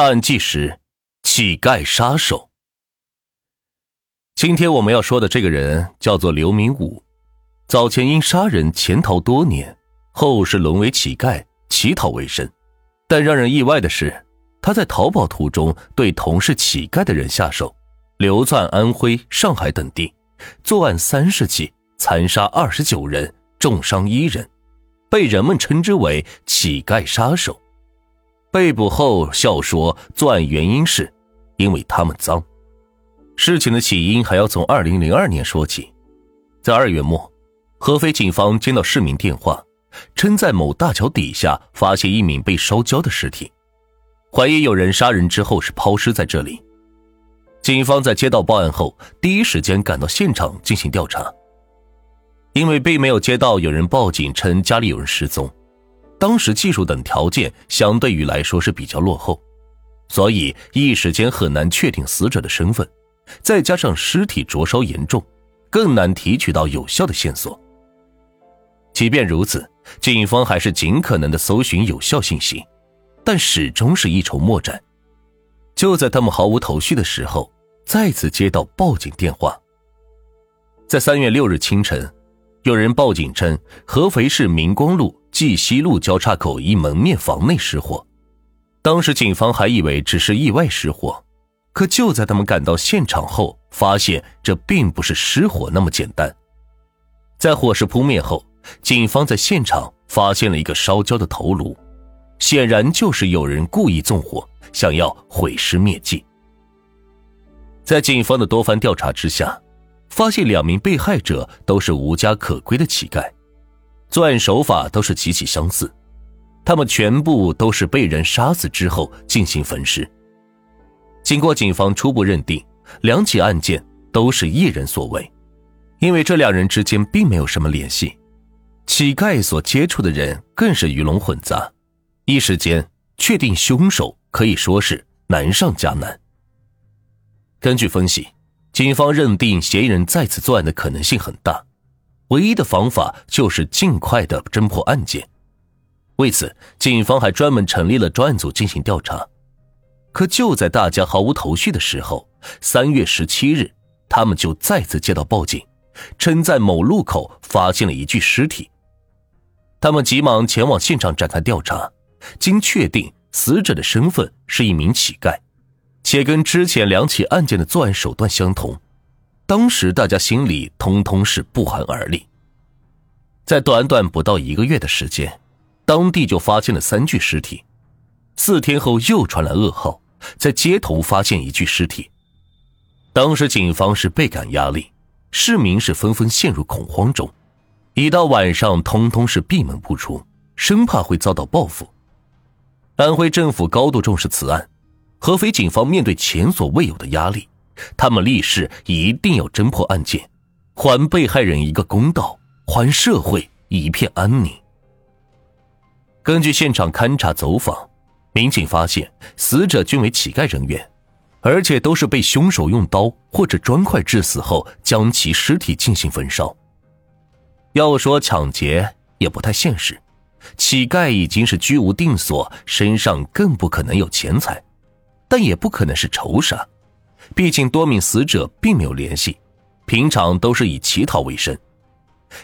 大案纪实：乞丐杀手。今天我们要说的这个人叫做刘明武，早前因杀人潜逃多年，后是沦为乞丐，乞讨为生。但让人意外的是，他在逃跑途中对同是乞丐的人下手，流窜安徽、上海等地，作案三十起，残杀二十九人，重伤一人，被人们称之为“乞丐杀手”。被捕后笑说，作案原因是，因为他们脏。事情的起因还要从二零零二年说起，在二月末，合肥警方接到市民电话，称在某大桥底下发现一名被烧焦的尸体，怀疑有人杀人之后是抛尸在这里。警方在接到报案后，第一时间赶到现场进行调查，因为并没有接到有人报警称家里有人失踪。当时技术等条件相对于来说是比较落后，所以一时间很难确定死者的身份，再加上尸体灼烧严重，更难提取到有效的线索。即便如此，警方还是尽可能的搜寻有效信息，但始终是一筹莫展。就在他们毫无头绪的时候，再次接到报警电话。在三月六日清晨，有人报警称合肥市明光路。蓟西路交叉口一门面房内失火，当时警方还以为只是意外失火，可就在他们赶到现场后，发现这并不是失火那么简单。在火势扑灭后，警方在现场发现了一个烧焦的头颅，显然就是有人故意纵火，想要毁尸灭迹。在警方的多番调查之下，发现两名被害者都是无家可归的乞丐。作案手法都是极其相似，他们全部都是被人杀死之后进行焚尸。经过警方初步认定，两起案件都是一人所为，因为这两人之间并没有什么联系。乞丐所接触的人更是鱼龙混杂，一时间确定凶手可以说是难上加难。根据分析，警方认定嫌疑人再次作案的可能性很大。唯一的方法就是尽快的侦破案件，为此，警方还专门成立了专案组进行调查。可就在大家毫无头绪的时候，三月十七日，他们就再次接到报警，称在某路口发现了一具尸体。他们急忙前往现场展开调查，经确定死者的身份是一名乞丐，且跟之前两起案件的作案手段相同。当时大家心里通通是不寒而栗。在短短不到一个月的时间，当地就发现了三具尸体。四天后又传来噩耗，在街头发现一具尸体。当时警方是倍感压力，市民是纷纷陷入恐慌中，一到晚上通通是闭门不出，生怕会遭到报复。安徽政府高度重视此案，合肥警方面对前所未有的压力。他们立誓一定要侦破案件，还被害人一个公道，还社会一片安宁。根据现场勘查走访，民警发现死者均为乞丐人员，而且都是被凶手用刀或者砖块致死后，将其尸体进行焚烧。要说抢劫也不太现实，乞丐已经是居无定所，身上更不可能有钱财，但也不可能是仇杀。毕竟多名死者并没有联系，平常都是以乞讨为生。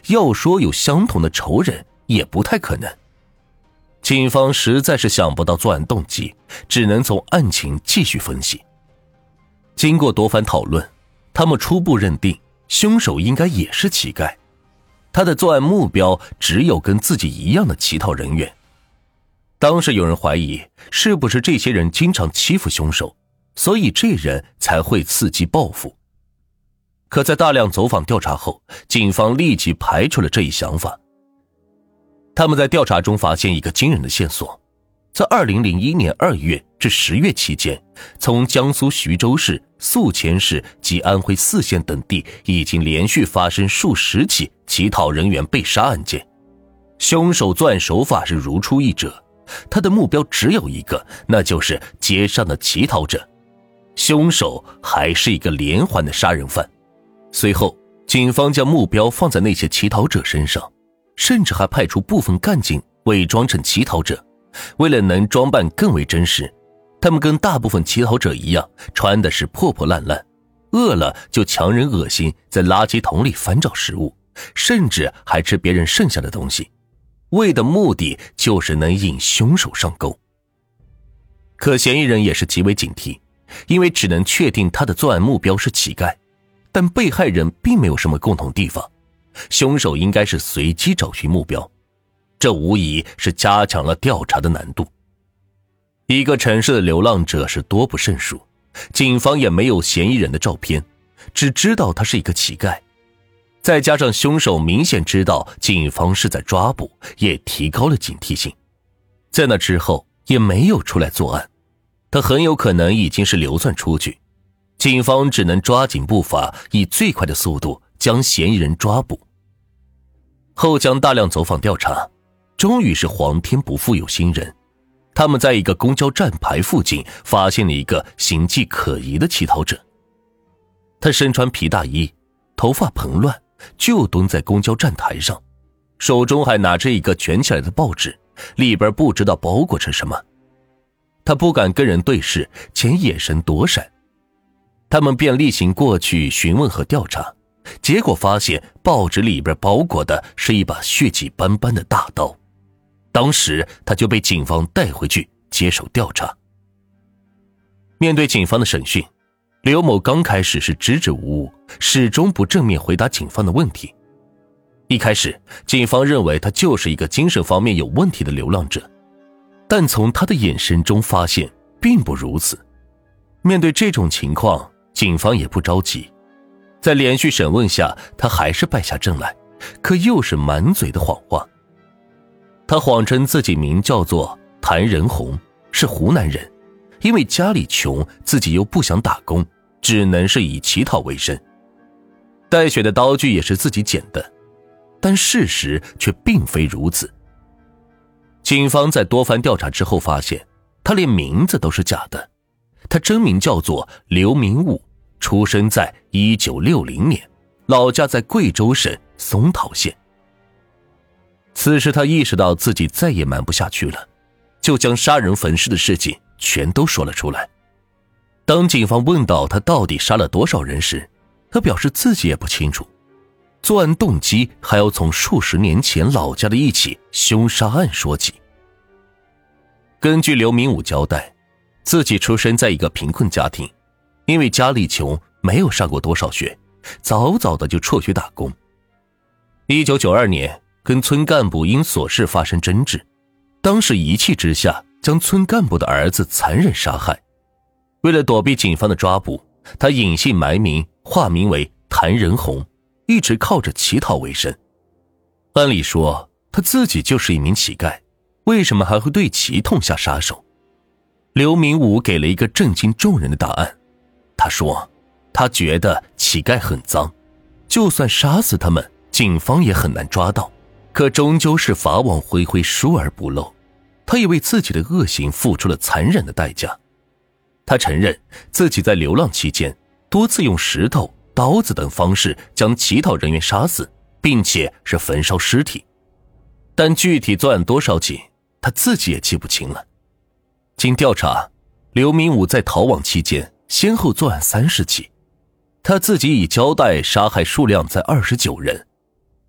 要说有相同的仇人，也不太可能。警方实在是想不到作案动机，只能从案情继续分析。经过多番讨论，他们初步认定凶手应该也是乞丐，他的作案目标只有跟自己一样的乞讨人员。当时有人怀疑，是不是这些人经常欺负凶手？所以这人才会伺机报复。可在大量走访调查后，警方立即排除了这一想法。他们在调查中发现一个惊人的线索：在二零零一年二月至十月期间，从江苏徐州市、宿迁市及安徽泗县等地，已经连续发生数十起乞讨人员被杀案件。凶手作案手法是如出一辙，他的目标只有一个，那就是街上的乞讨者。凶手还是一个连环的杀人犯。随后，警方将目标放在那些乞讨者身上，甚至还派出部分干警伪装成乞讨者。为了能装扮更为真实，他们跟大部分乞讨者一样，穿的是破破烂烂，饿了就强忍恶心，在垃圾桶里翻找食物，甚至还吃别人剩下的东西，为的目的就是能引凶手上钩。可嫌疑人也是极为警惕，因为只能确定他的作案目标是乞丐，但被害人并没有什么共同地方，凶手应该是随机找寻目标，这无疑是加强了调查的难度。一个城市的流浪者是多不胜数，警方也没有嫌疑人的照片，只知道他是一个乞丐，再加上凶手明显知道警方是在抓捕，也提高了警惕性，在那之后。也没有出来作案，他很有可能已经是流窜出去，警方只能抓紧步伐，以最快的速度将嫌疑人抓捕。后将大量走访调查，终于是皇天不负有心人，他们在一个公交站牌附近发现了一个形迹可疑的乞讨者。他身穿皮大衣，头发蓬乱，就蹲在公交站台上，手中还拿着一个卷起来的报纸。里边不知道包裹着什么，他不敢跟人对视，且眼神躲闪。他们便例行过去询问和调查，结果发现报纸里边包裹的是一把血迹斑斑的大刀。当时他就被警方带回去接受调查。面对警方的审讯，刘某刚开始是支支吾吾，始终不正面回答警方的问题。一开始，警方认为他就是一个精神方面有问题的流浪者，但从他的眼神中发现并不如此。面对这种情况，警方也不着急，在连续审问下，他还是败下阵来，可又是满嘴的谎话。他谎称自己名叫做谭仁红，是湖南人，因为家里穷，自己又不想打工，只能是以乞讨为生。带血的刀具也是自己捡的。但事实却并非如此。警方在多番调查之后发现，他连名字都是假的。他真名叫做刘明武，出生在一九六零年，老家在贵州省松桃县。此时他意识到自己再也瞒不下去了，就将杀人焚尸的事情全都说了出来。当警方问到他到底杀了多少人时，他表示自己也不清楚。作案动机还要从数十年前老家的一起凶杀案说起。根据刘明武交代，自己出生在一个贫困家庭，因为家里穷，没有上过多少学，早早的就辍学打工。一九九二年，跟村干部因琐事发生争执，当时一气之下将村干部的儿子残忍杀害。为了躲避警方的抓捕，他隐姓埋名，化名为谭仁红。一直靠着乞讨为生，按理说他自己就是一名乞丐，为什么还会对乞痛下杀手？刘明武给了一个震惊众人的答案。他说：“他觉得乞丐很脏，就算杀死他们，警方也很难抓到。可终究是法网恢恢，疏而不漏。他也为自己的恶行付出了残忍的代价。他承认自己在流浪期间多次用石头。”刀子等方式将乞讨人员杀死，并且是焚烧尸体，但具体作案多少起，他自己也记不清了。经调查，刘明武在逃亡期间先后作案三十起，他自己已交代杀害数量在二十九人，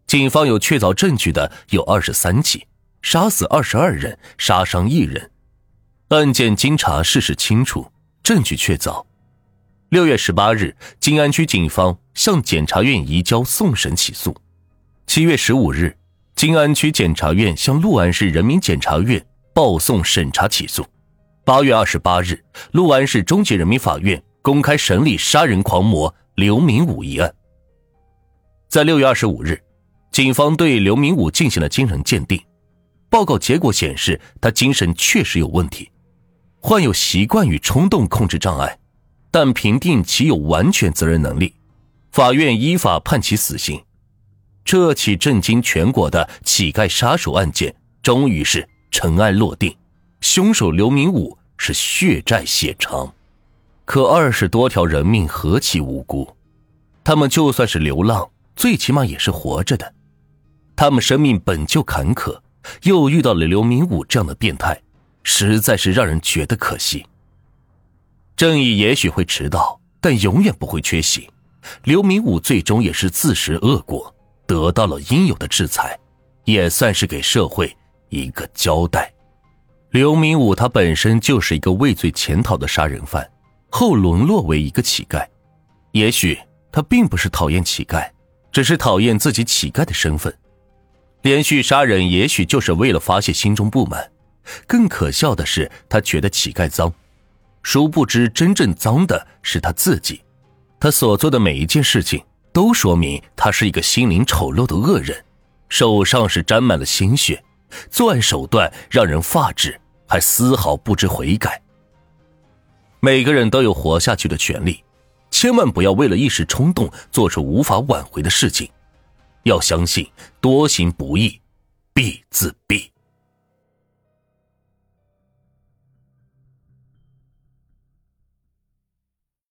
警方有确凿证据的有二十三起，杀死二十二人，杀伤一人。案件经查，事实清楚，证据确凿。六月十八日，静安区警方向检察院移交送审起诉。七月十五日，静安区检察院向六安市人民检察院报送审查起诉。八月二十八日，六安市中级人民法院公开审理杀人狂魔刘明武一案。在六月二十五日，警方对刘明武进行了精神鉴定，报告结果显示他精神确实有问题，患有习惯与冲动控制障碍。但评定其有完全责任能力，法院依法判其死刑。这起震惊全国的乞丐杀手案件终于是尘埃落定，凶手刘明武是血债血偿。可二十多条人命何其无辜，他们就算是流浪，最起码也是活着的。他们生命本就坎坷，又遇到了刘明武这样的变态，实在是让人觉得可惜。正义也许会迟到，但永远不会缺席。刘明武最终也是自食恶果，得到了应有的制裁，也算是给社会一个交代。刘明武他本身就是一个畏罪潜逃的杀人犯，后沦落为一个乞丐。也许他并不是讨厌乞丐，只是讨厌自己乞丐的身份。连续杀人也许就是为了发泄心中不满。更可笑的是，他觉得乞丐脏，殊不知真正脏的是他自己。他所做的每一件事情，都说明他是一个心灵丑陋的恶人，手上是沾满了鲜血，作案手段让人发指，还丝毫不知悔改。每个人都有活下去的权利，千万不要为了一时冲动做出无法挽回的事情。要相信，多行不义必自毙。